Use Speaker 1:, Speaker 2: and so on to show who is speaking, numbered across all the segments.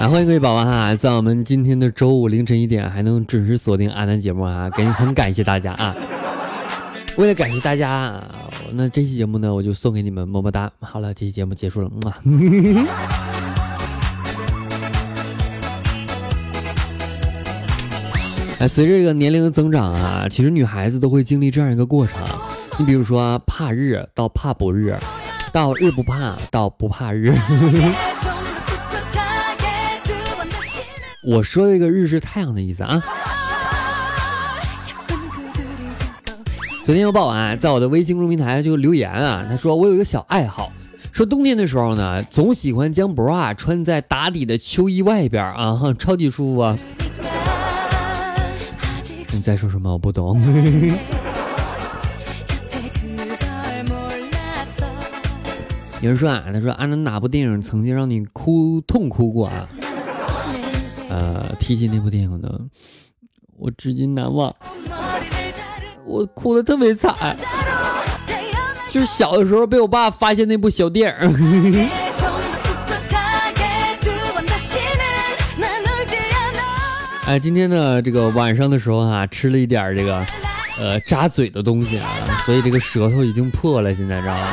Speaker 1: 啊，欢迎各位宝宝哈，在我们今天的周五凌晨一点还能准时锁定阿南节目啊，感很感谢大家啊！为了感谢大家，那这期节目呢，我就送给你们么么哒。好了，这期节目结束了，啊。哎，随着这个年龄的增长啊，其实女孩子都会经历这样一个过程。你比如说，怕日到怕不日，到日不怕到不怕日。我说这个日是太阳的意思啊。昨天有宝啊，在我的微信公众平台就留言啊，他说我有一个小爱好，说冬天的时候呢，总喜欢将 bra 穿在打底的秋衣外边啊，超级舒服啊。你在说什么？我不懂。有人说啊，他说安南哪部电影曾经让你哭痛哭过啊？呃，提起那部电影呢，我至今难忘。我哭的特别惨，就是小的时候被我爸发现那部小电影。哎，今天呢，这个晚上的时候啊，吃了一点这个，呃，扎嘴的东西啊，所以这个舌头已经破了，现在知道吗？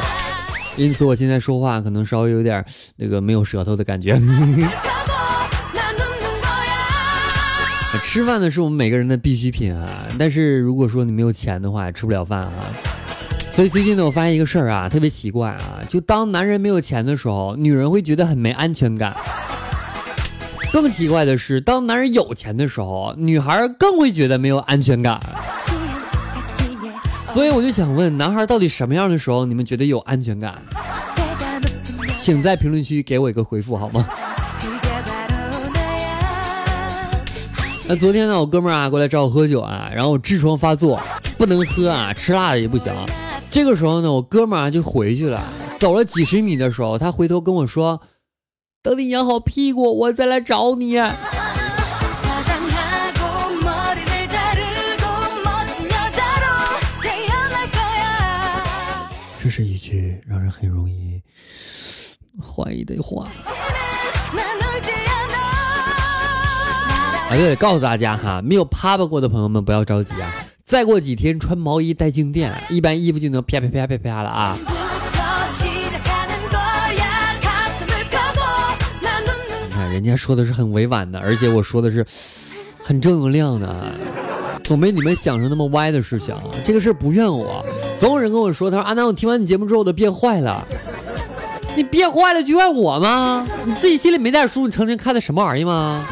Speaker 1: 因此我现在说话可能稍微有点那个没有舌头的感觉。吃饭呢是我们每个人的必需品啊，但是如果说你没有钱的话，吃不了饭啊。所以最近呢，我发现一个事儿啊，特别奇怪啊，就当男人没有钱的时候，女人会觉得很没安全感。更奇怪的是，当男人有钱的时候，女孩更会觉得没有安全感。所以我就想问，男孩到底什么样的时候你们觉得有安全感？请在评论区给我一个回复好吗？那昨天呢，我哥们儿啊过来找我喝酒啊，然后痔疮发作，不能喝啊，吃辣的也不行。这个时候呢，我哥们儿啊就回去了。走了几十米的时候，他回头跟我说：“等你养好屁股，我再来找你。”这是一句让人很容易怀疑的话。啊，对，告诉大家哈，没有啪啪过的朋友们不要着急啊，再过几天穿毛衣带静电，一般衣服就能啪啪啪啪啪了啊。你看人家说的是很委婉的，而且我说的是很正能量的，总没你们想成那么歪的事情。这个事儿不怨我，总有人跟我说，他说阿南，我听完你节目之后我都变坏了。你变坏了就怨我吗？你自己心里没点数？你曾经看的什么玩意吗？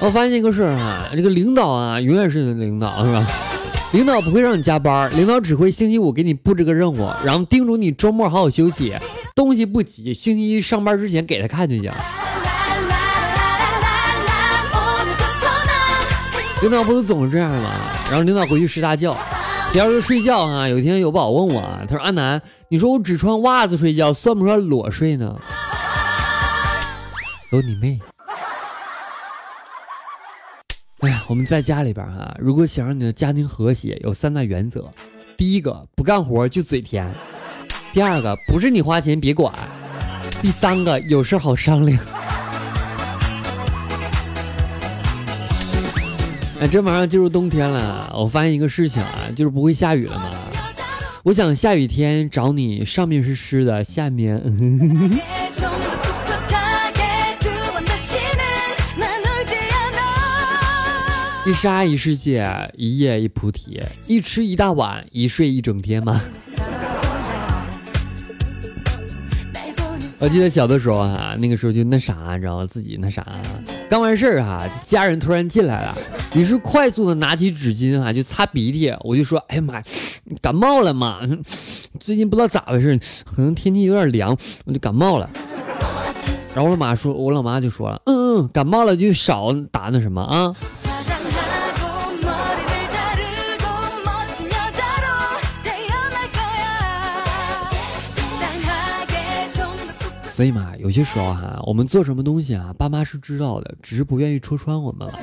Speaker 1: 我发现一个事儿啊，这个领导啊，永远是你的领导，是吧？领导不会让你加班，领导只会星期五给你布置个任务，然后叮嘱你周末好好休息，东西不急，星期一上班之前给他看就行。领导不是总是这样吗？然后领导回去睡大觉，第二天睡觉啊。有一天有宝问我，他说：“阿南，你说我只穿袜子睡觉，算不算裸睡呢？”有你妹！哎呀，我们在家里边哈，如果想让你的家庭和谐，有三大原则：第一个，不干活就嘴甜；第二个，不是你花钱别管；第三个，有事好商量。哎，这马上进入冬天了，我发现一个事情啊，就是不会下雨了嘛。我想下雨天找你，上面是湿的，下面。一沙一世界，一夜一菩提，一吃一大碗，一睡一整天吗？我记得小的时候啊，那个时候就那啥，你知道吗？自己那啥，刚完事儿哈，家人突然进来了，于是快速的拿起纸巾啊，就擦鼻涕。我就说：“哎呀妈呀，感冒了嘛？最近不知道咋回事，可能天气有点凉，我就感冒了。”然后我老妈说，我老妈就说了，嗯嗯，感冒了就少打那什么啊。所以嘛，有些时候哈，我们做什么东西啊，爸妈是知道的，只是不愿意戳穿我们了。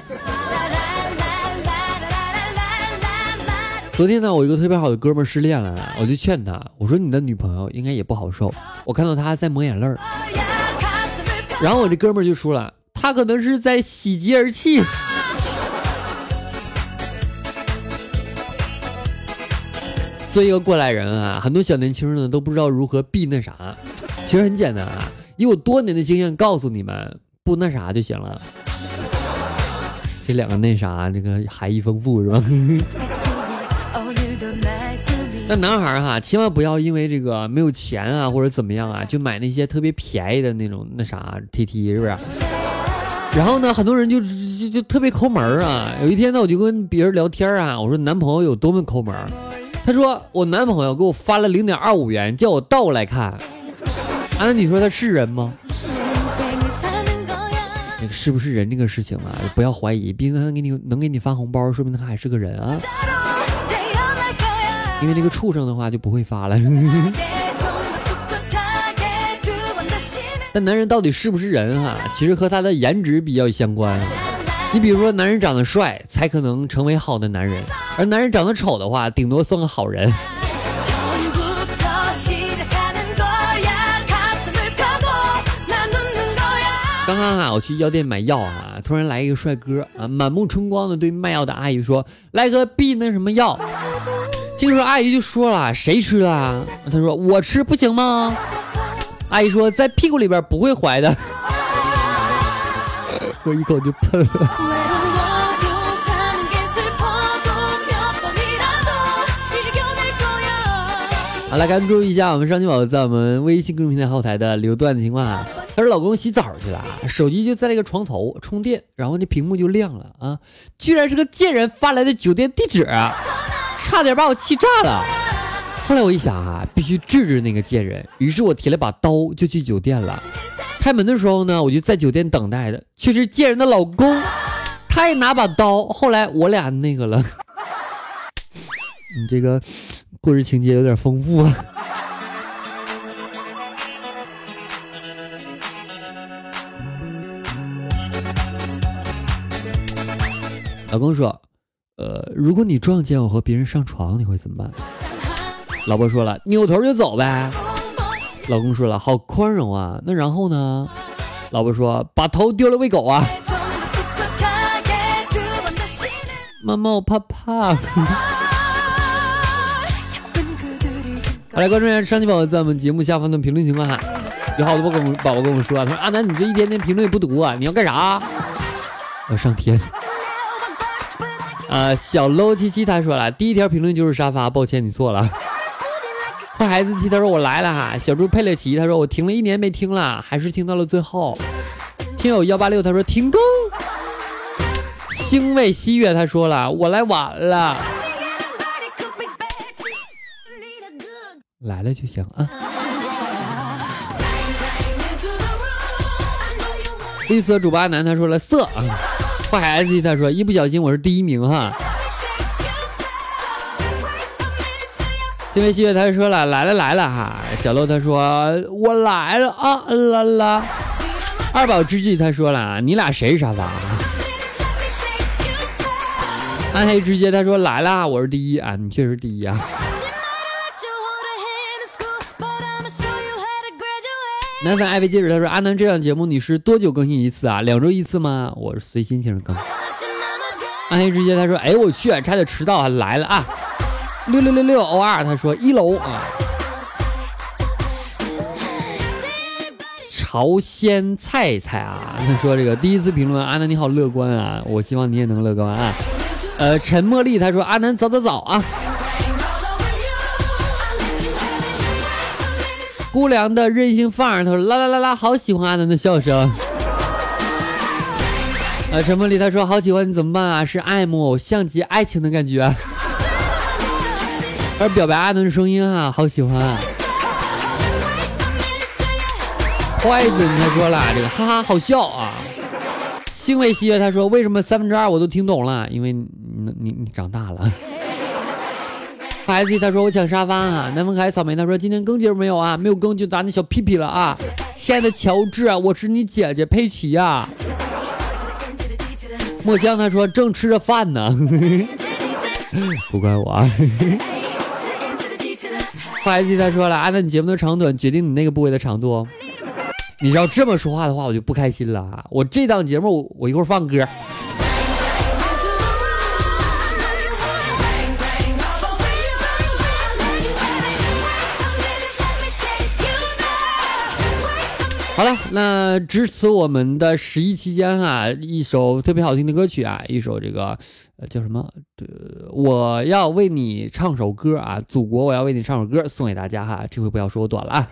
Speaker 1: 昨天呢，我一个特别好的哥们失恋了，我就劝他，我说你的女朋友应该也不好受，我看到他在抹眼泪儿。然后我这哥们就说了，他可能是在喜极而泣。作为一个过来人啊，很多小年轻呢都不知道如何避那啥。其实很简单啊，以我多年的经验告诉你们，不那啥就行了。这两个那啥，这个含义丰富是吧？那男孩哈，千万不要因为这个没有钱啊，或者怎么样啊，就买那些特别便宜的那种那啥 T T 是不是？然后呢，很多人就就就特别抠门啊。有一天呢，我就跟别人聊天啊，我说男朋友有多么抠门，他说我男朋友给我发了零点二五元，叫我倒过来看。啊，那你说他是人吗？那个是不是人这个事情啊，不要怀疑，毕竟他能给你能给你发红包，说明他还是个人啊。因为那个畜生的话就不会发了。但男人到底是不是人哈？其实和他的颜值比较相关。你比如说，男人长得帅才可能成为好的男人，而男人长得丑的话，顶多算个好人。啊，我去药店买药啊，突然来一个帅哥啊，满目春光的对卖药的阿姨说：“来个必那什么药。”这个时候阿姨就说了：“谁吃的？”他说：“我吃不行吗？”阿姨说：“在屁股里边不会怀的。”我一口就喷了。好了，关注一下我们上期宝在我们微信公众平台后台的留段子情况啊。她说老公洗澡去了，手机就在那个床头充电，然后那屏幕就亮了啊，居然是个贱人发来的酒店地址，差点把我气炸了。后来我一想啊，必须治治那个贱人，于是我提了把刀就去酒店了。开门的时候呢，我就在酒店等待的，却是贱人的老公，他也拿把刀。后来我俩那个了，你 这个。故事情节有点丰富啊！老公说：“呃，如果你撞见我和别人上床，你会怎么办？”老婆说了：“扭头就走呗。”老公说了：“好宽容啊。”那然后呢？老婆说：“把头丢了喂狗啊！”妈妈，我怕怕。好来关注一下上期宝宝在我们节目下方的评论情况哈，有好多宝宝宝跟我们说，他说阿南你这一天天评论也不读啊，你要干啥？我上天。啊，小 low 七七他说了，第一条评论就是沙发，抱歉你错了。坏孩子七他说我来了哈，小猪佩勒奇他说我停了一年没听了，还是听到了最后。听友幺八六他说停更。星味西月他说了我来晚了。来了就行啊！绿色主八男他说了色啊，坏孩子他说一不小心我是第一名哈。因为七月他说了来了来了哈，小洛他说我来了啊啦啦。二宝之际他说了你俩谁是沙发？暗黑之街他说来了我是第一啊，你确实第一啊。男粉爱妃戒指，他说：“阿南这档节目你是多久更新一次啊？两周一次吗？我是随心情更。”暗黑之街他说：“哎我去，差点迟到啊，来了啊！”六六六六 O R 他说：“一楼啊。”朝鲜菜菜啊，他说：“这个第一次评论，阿南你好乐观啊，我希望你也能乐观啊。”呃，陈茉莉他说：“阿南早早早啊。”姑娘的任性范儿，他说啦啦啦啦，好喜欢阿南的笑声。啊，陈梦丽他说好喜欢你怎么办啊？是爱慕像极爱情的感觉。而表白阿南的声音啊，好喜欢。坏子他说了这个哈哈好笑啊。星味喜悦他说为什么三分之二我都听懂了？因为你你你长大了。S 他说我抢沙发啊。南风海草莓他说今天更节目没有啊？没有更就打你小屁屁了啊！亲爱的乔治，我是你姐姐佩奇呀。墨香他说正吃着饭呢，不怪我啊。S 他说了，按照你节目的长短决定你那个部位的长度。你要这么说话的话，我就不开心了啊！我这档节目，我我一会儿放歌。好了，那支持我们的十一期间啊，一首特别好听的歌曲啊，一首这个呃叫什么？呃，我要为你唱首歌啊，祖国，我要为你唱首歌，送给大家哈。这回不要说我短了啊。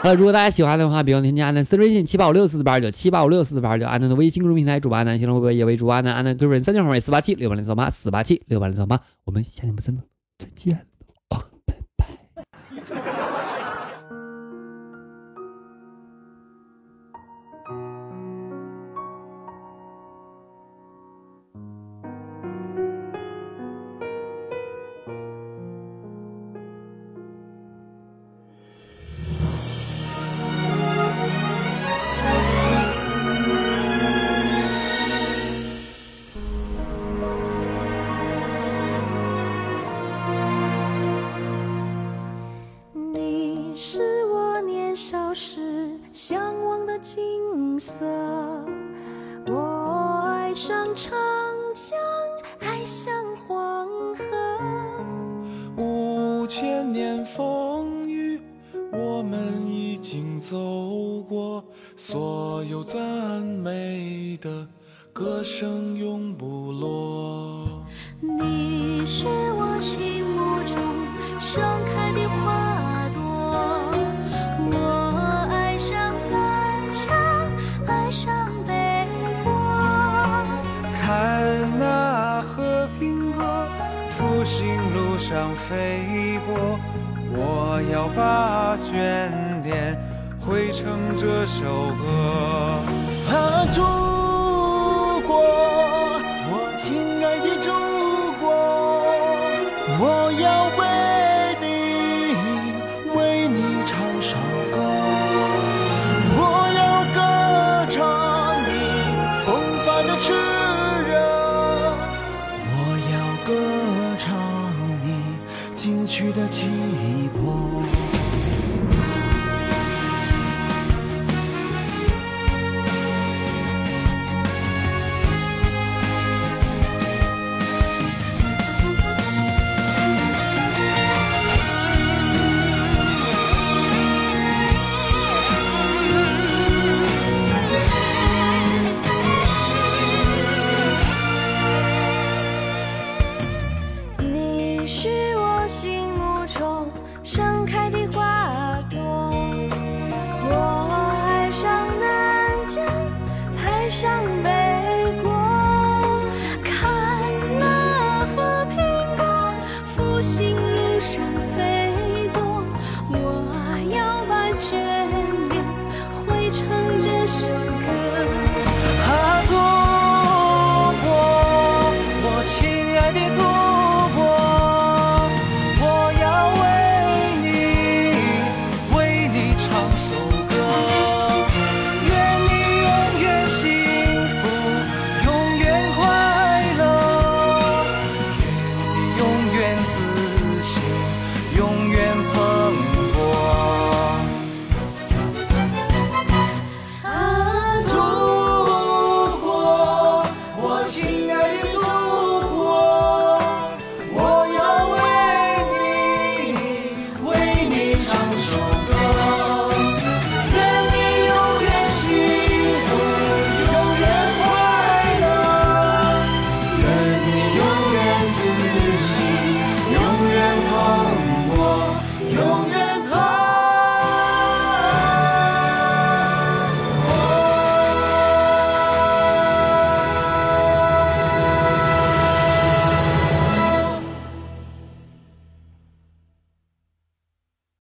Speaker 1: 好了，如果大家喜欢的话，别忘添加阿南私人微信七八五六四四八二九七八五六四四八二九，阿南的微信公众平台主播阿南，新浪微博也为主播阿南，阿南个人三九号为四八七六八零三八四八七六八零三八，我们下期不见了，再见
Speaker 2: 所要把眷恋。汇成这首歌，啊，祖国，我亲爱的祖国，我要唱。